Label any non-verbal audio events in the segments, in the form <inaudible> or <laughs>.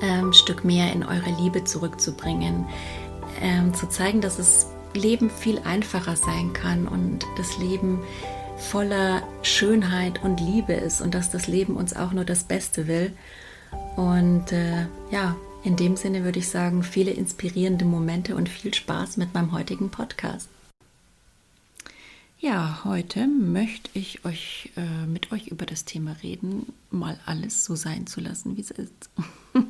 ähm, Stück mehr in eure Liebe zurückzubringen, ähm, zu zeigen, dass das Leben viel einfacher sein kann und das Leben voller Schönheit und Liebe ist und dass das Leben uns auch nur das Beste will. Und äh, ja, in dem Sinne würde ich sagen, viele inspirierende Momente und viel Spaß mit meinem heutigen Podcast. Ja, heute möchte ich euch äh, mit euch über das Thema reden, mal alles so sein zu lassen, wie es ist. <laughs>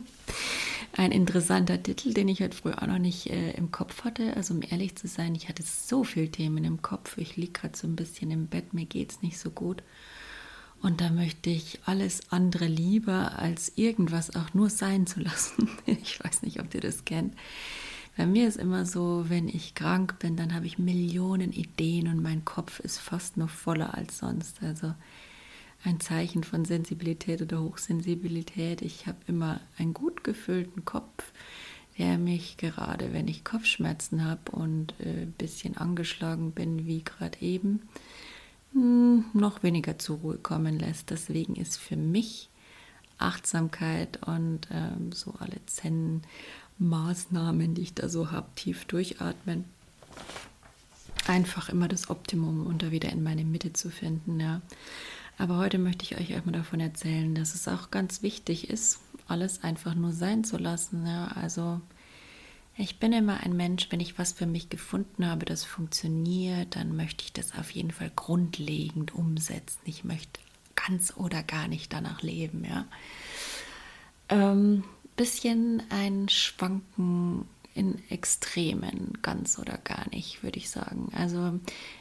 Ein interessanter Titel, den ich heute früh auch noch nicht äh, im Kopf hatte. Also um ehrlich zu sein, ich hatte so viele Themen im Kopf. Ich liege gerade so ein bisschen im Bett, mir geht es nicht so gut. Und da möchte ich alles andere lieber als irgendwas auch nur sein zu lassen. <laughs> Ich weiß nicht, ob ihr das kennt. Bei mir ist immer so, wenn ich krank bin, dann habe ich Millionen Ideen und mein Kopf ist fast noch voller als sonst. Also ein Zeichen von Sensibilität oder Hochsensibilität. Ich habe immer einen gut gefüllten Kopf, der mich gerade, wenn ich Kopfschmerzen habe und ein äh, bisschen angeschlagen bin, wie gerade eben, hm, noch weniger zur Ruhe kommen lässt. Deswegen ist für mich Achtsamkeit und ähm, so alle Zen-Maßnahmen, die ich da so habe, tief durchatmen, einfach immer das Optimum, um da wieder in meine Mitte zu finden. Ja. Aber heute möchte ich euch erstmal davon erzählen, dass es auch ganz wichtig ist, alles einfach nur sein zu lassen. Ja, also ich bin immer ein Mensch, wenn ich was für mich gefunden habe, das funktioniert, dann möchte ich das auf jeden Fall grundlegend umsetzen. Ich möchte ganz oder gar nicht danach leben. Ja, ähm, bisschen ein Schwanken in Extremen, ganz oder gar nicht, würde ich sagen. Also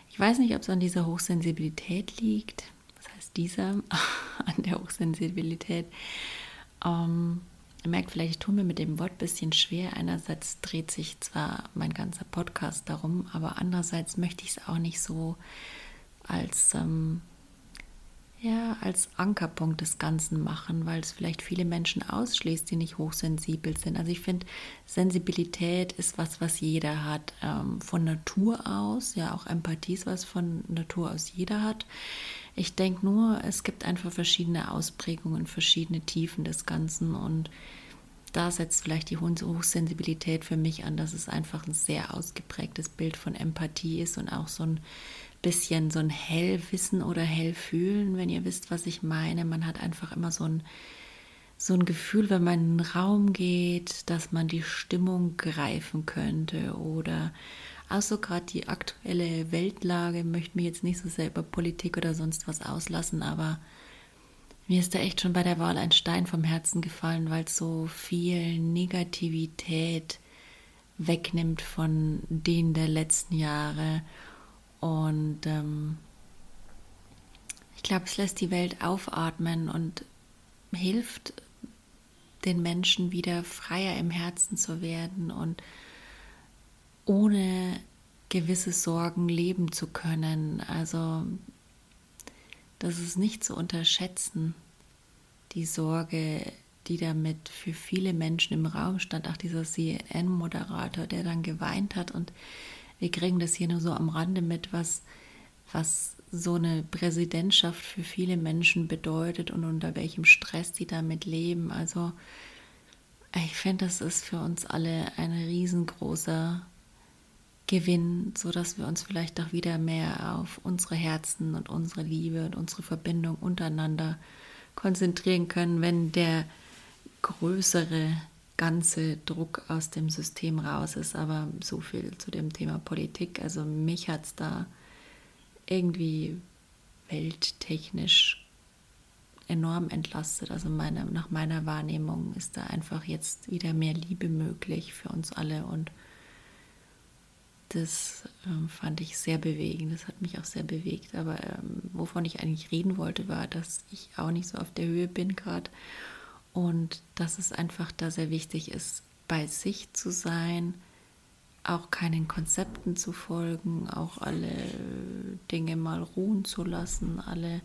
ich weiß nicht, ob es an dieser Hochsensibilität liegt dieser <laughs> an der Hochsensibilität. Ähm, ihr merkt vielleicht, ich tue mir mit dem Wort ein bisschen schwer. Einerseits dreht sich zwar mein ganzer Podcast darum, aber andererseits möchte ich es auch nicht so als, ähm, ja, als Ankerpunkt des Ganzen machen, weil es vielleicht viele Menschen ausschließt, die nicht hochsensibel sind. Also ich finde, Sensibilität ist was, was jeder hat. Ähm, von Natur aus, ja, auch Empathie ist was von Natur aus jeder hat. Ich denke nur, es gibt einfach verschiedene Ausprägungen, verschiedene Tiefen des Ganzen und da setzt vielleicht die Hochsensibilität für mich an, dass es einfach ein sehr ausgeprägtes Bild von Empathie ist und auch so ein bisschen so ein Hellwissen oder Hellfühlen, wenn ihr wisst, was ich meine. Man hat einfach immer so ein, so ein Gefühl, wenn man in einen Raum geht, dass man die Stimmung greifen könnte oder also gerade die aktuelle Weltlage, möchte mir jetzt nicht so sehr über Politik oder sonst was auslassen, aber mir ist da echt schon bei der Wahl ein Stein vom Herzen gefallen, weil so viel Negativität wegnimmt von denen der letzten Jahre. Und ähm, ich glaube, es lässt die Welt aufatmen und hilft den Menschen wieder freier im Herzen zu werden und ohne gewisse Sorgen leben zu können. Also das ist nicht zu unterschätzen, die Sorge, die damit für viele Menschen im Raum stand. Auch dieser CNN-Moderator, der dann geweint hat. Und wir kriegen das hier nur so am Rande mit, was, was so eine Präsidentschaft für viele Menschen bedeutet und unter welchem Stress sie damit leben. Also ich finde, das ist für uns alle ein riesengroßer Gewinn, sodass wir uns vielleicht auch wieder mehr auf unsere Herzen und unsere Liebe und unsere Verbindung untereinander konzentrieren können, wenn der größere ganze Druck aus dem System raus ist. Aber so viel zu dem Thema Politik. Also mich hat es da irgendwie welttechnisch enorm entlastet. Also meine, nach meiner Wahrnehmung ist da einfach jetzt wieder mehr Liebe möglich für uns alle und das ähm, fand ich sehr bewegend. Das hat mich auch sehr bewegt. Aber ähm, wovon ich eigentlich reden wollte, war, dass ich auch nicht so auf der Höhe bin gerade und dass es einfach da sehr wichtig ist, bei sich zu sein, auch keinen Konzepten zu folgen, auch alle Dinge mal ruhen zu lassen, alle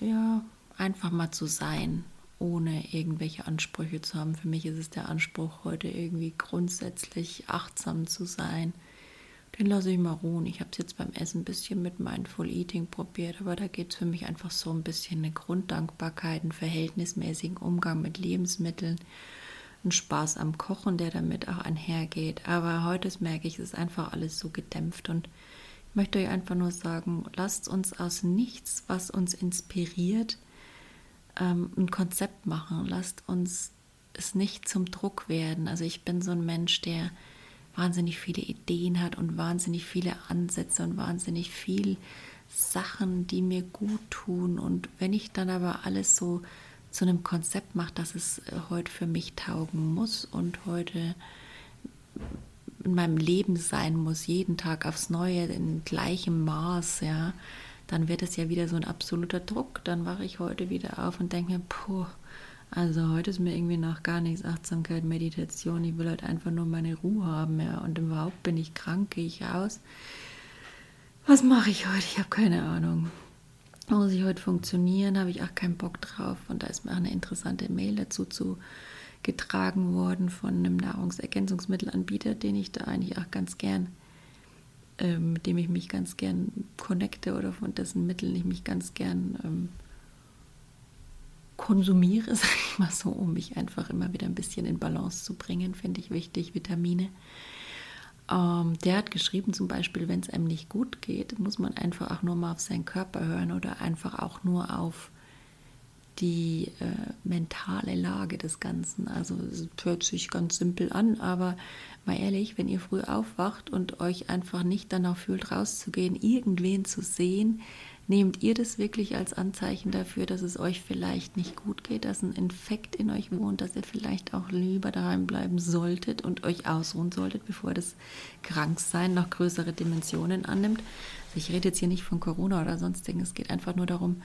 ja, einfach mal zu sein, ohne irgendwelche Ansprüche zu haben. Für mich ist es der Anspruch, heute irgendwie grundsätzlich achtsam zu sein. Den lasse ich mal ruhen. Ich habe es jetzt beim Essen ein bisschen mit Mindful Eating probiert, aber da geht es für mich einfach so ein bisschen eine Grunddankbarkeit, einen verhältnismäßigen Umgang mit Lebensmitteln, einen Spaß am Kochen, der damit auch einhergeht. Aber heute merke ich, es ist einfach alles so gedämpft und ich möchte euch einfach nur sagen, lasst uns aus nichts, was uns inspiriert, ähm, ein Konzept machen. Lasst uns es nicht zum Druck werden. Also ich bin so ein Mensch, der wahnsinnig viele Ideen hat und wahnsinnig viele Ansätze und wahnsinnig viel Sachen, die mir gut tun. Und wenn ich dann aber alles so zu einem Konzept mache, dass es äh, heute für mich taugen muss und heute in meinem Leben sein muss, jeden Tag aufs Neue, in gleichem Maß, ja, dann wird es ja wieder so ein absoluter Druck. Dann wache ich heute wieder auf und denke mir, puh, also heute ist mir irgendwie nach gar nichts Achtsamkeit, Meditation. Ich will halt einfach nur meine Ruhe haben, ja. Und überhaupt bin ich krank, gehe ich raus. Was mache ich heute? Ich habe keine Ahnung. Muss ich heute funktionieren? Habe ich auch keinen Bock drauf. Und da ist mir auch eine interessante Mail dazu zu getragen worden von einem Nahrungsergänzungsmittelanbieter, den ich da eigentlich auch ganz gern, äh, mit dem ich mich ganz gern connecte oder von dessen Mitteln ich mich ganz gern ähm, konsumiere, <laughs> sage ich mal so, um mich einfach immer wieder ein bisschen in Balance zu bringen, finde ich wichtig, Vitamine. Ähm, der hat geschrieben zum Beispiel, wenn es einem nicht gut geht, muss man einfach auch nur mal auf seinen Körper hören oder einfach auch nur auf die äh, mentale Lage des Ganzen. Also es hört sich ganz simpel an, aber mal ehrlich, wenn ihr früh aufwacht und euch einfach nicht danach fühlt, rauszugehen, irgendwen zu sehen, nehmt ihr das wirklich als Anzeichen dafür, dass es euch vielleicht nicht gut geht, dass ein Infekt in euch wohnt, dass ihr vielleicht auch lieber daheim bleiben solltet und euch ausruhen solltet, bevor das Kranksein noch größere Dimensionen annimmt. Also ich rede jetzt hier nicht von Corona oder sonstigen, es geht einfach nur darum,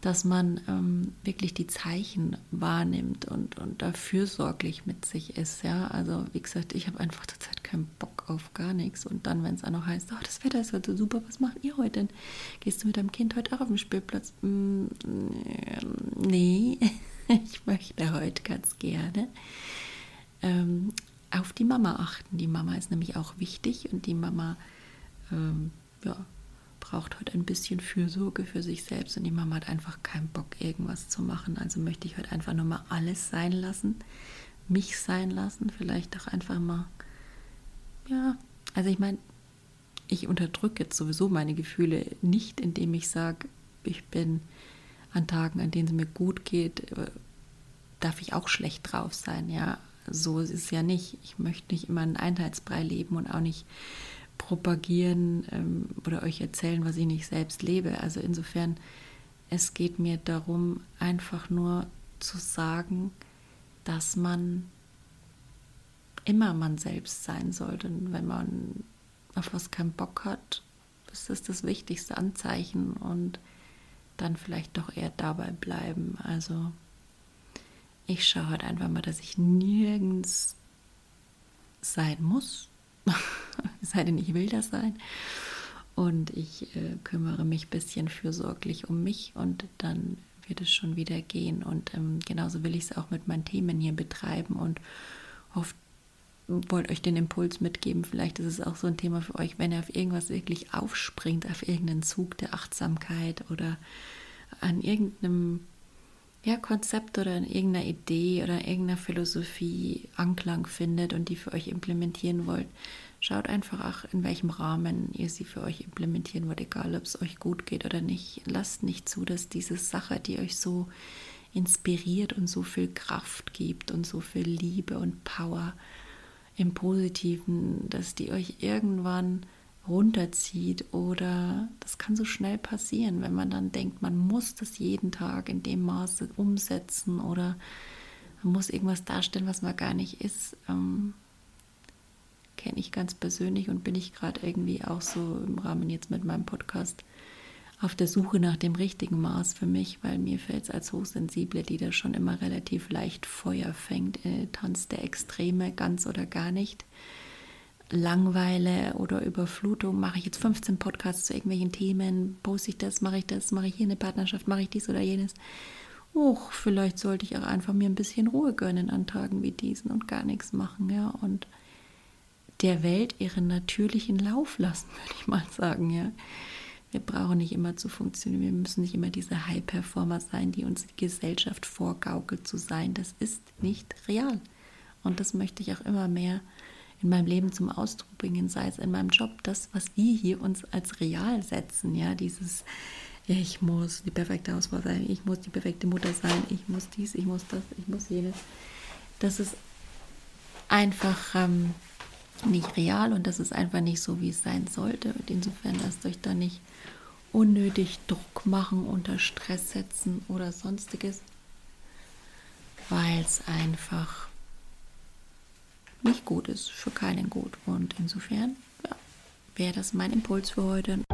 dass man ähm, wirklich die Zeichen wahrnimmt und, und da fürsorglich mit sich ist. Ja? Also wie gesagt, ich habe einfach zurzeit keinen Bock auf gar nichts. Und dann, wenn es auch noch heißt, oh, das Wetter ist heute super, was macht ihr heute denn? Gehst du mit deinem Kind heute auch auf den Spielplatz? Mm, nee, <laughs> ich möchte heute ganz gerne ähm, auf die Mama achten. Die Mama ist nämlich auch wichtig und die Mama ähm, ja, braucht heute ein bisschen Fürsorge für sich selbst und die Mama hat einfach keinen Bock, irgendwas zu machen. Also möchte ich heute einfach nur mal alles sein lassen, mich sein lassen, vielleicht auch einfach mal, ja, also ich meine, ich unterdrücke jetzt sowieso meine Gefühle nicht, indem ich sage, ich bin an Tagen, an denen es mir gut geht, äh, darf ich auch schlecht drauf sein, ja. So ist es ja nicht. Ich möchte nicht immer einen Einheitsbrei leben und auch nicht propagieren ähm, oder euch erzählen, was ich nicht selbst lebe. Also insofern, es geht mir darum, einfach nur zu sagen, dass man immer man selbst sein sollte. Und wenn man auf was keinen Bock hat, ist das das wichtigste Anzeichen und dann vielleicht doch eher dabei bleiben. Also ich schaue halt einfach mal, dass ich nirgends sein muss, <laughs> es sei denn, ich will das sein. Und ich äh, kümmere mich ein bisschen fürsorglich um mich und dann wird es schon wieder gehen. Und ähm, genauso will ich es auch mit meinen Themen hier betreiben und hoffe, wollte euch den Impuls mitgeben. Vielleicht ist es auch so ein Thema für euch, wenn ihr auf irgendwas wirklich aufspringt, auf irgendeinen Zug der Achtsamkeit oder an irgendeinem ja, Konzept oder in irgendeiner Idee oder irgendeiner Philosophie Anklang findet und die für euch implementieren wollt, schaut einfach auch, in welchem Rahmen ihr sie für euch implementieren wollt, egal ob es euch gut geht oder nicht. Lasst nicht zu, dass diese Sache, die euch so inspiriert und so viel Kraft gibt und so viel Liebe und Power im Positiven, dass die euch irgendwann runterzieht oder das kann so schnell passieren, wenn man dann denkt, man muss das jeden Tag in dem Maße umsetzen oder man muss irgendwas darstellen, was man gar nicht ist. Ähm, Kenne ich ganz persönlich und bin ich gerade irgendwie auch so im Rahmen jetzt mit meinem Podcast auf der Suche nach dem richtigen Maß für mich, weil mir fällt es als Hochsensible, die da schon immer relativ leicht Feuer fängt, äh, Tanz der Extreme, ganz oder gar nicht. Langweile oder Überflutung, mache ich jetzt 15 Podcasts zu irgendwelchen Themen, poste ich das, mache ich das, mache ich hier eine Partnerschaft, mache ich dies oder jenes. Och, vielleicht sollte ich auch einfach mir ein bisschen Ruhe gönnen an Tagen wie diesen und gar nichts machen, ja, und der Welt ihren natürlichen Lauf lassen, würde ich mal sagen, ja. Wir brauchen nicht immer zu funktionieren. Wir müssen nicht immer diese High-Performer sein, die uns die Gesellschaft vorgaukelt zu sein. Das ist nicht real. Und das möchte ich auch immer mehr in meinem Leben zum Ausdruck bringen, sei es in meinem Job, das, was wir hier uns als real setzen, ja, dieses ich muss die perfekte Hausfrau sein, ich muss die perfekte Mutter sein, ich muss dies, ich muss das, ich muss jenes. Das ist einfach ähm, nicht real und das ist einfach nicht so, wie es sein sollte. Und insofern lasst euch da nicht unnötig Druck machen, unter Stress setzen oder sonstiges, weil es einfach nicht gut ist, für keinen gut. Und insofern ja, wäre das mein Impuls für heute.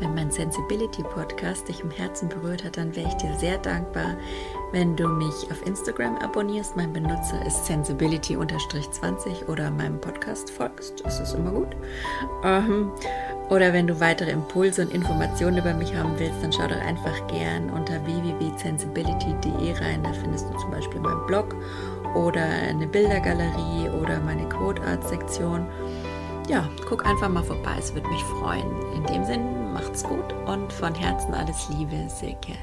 Wenn mein Sensibility Podcast dich im Herzen berührt hat, dann wäre ich dir sehr dankbar, wenn du mich auf Instagram abonnierst. Mein Benutzer ist sensibility-20 oder meinem Podcast folgst. Das ist immer gut. Ähm, oder wenn du weitere Impulse und Informationen über mich haben willst, dann schau doch einfach gern unter www.sensibility.de rein. Da findest du zum Beispiel meinen Blog oder eine Bildergalerie oder meine Quote Art Sektion ja, guck einfach mal vorbei, es würde mich freuen. In dem Sinn, macht's gut und von Herzen alles Liebe, Silke.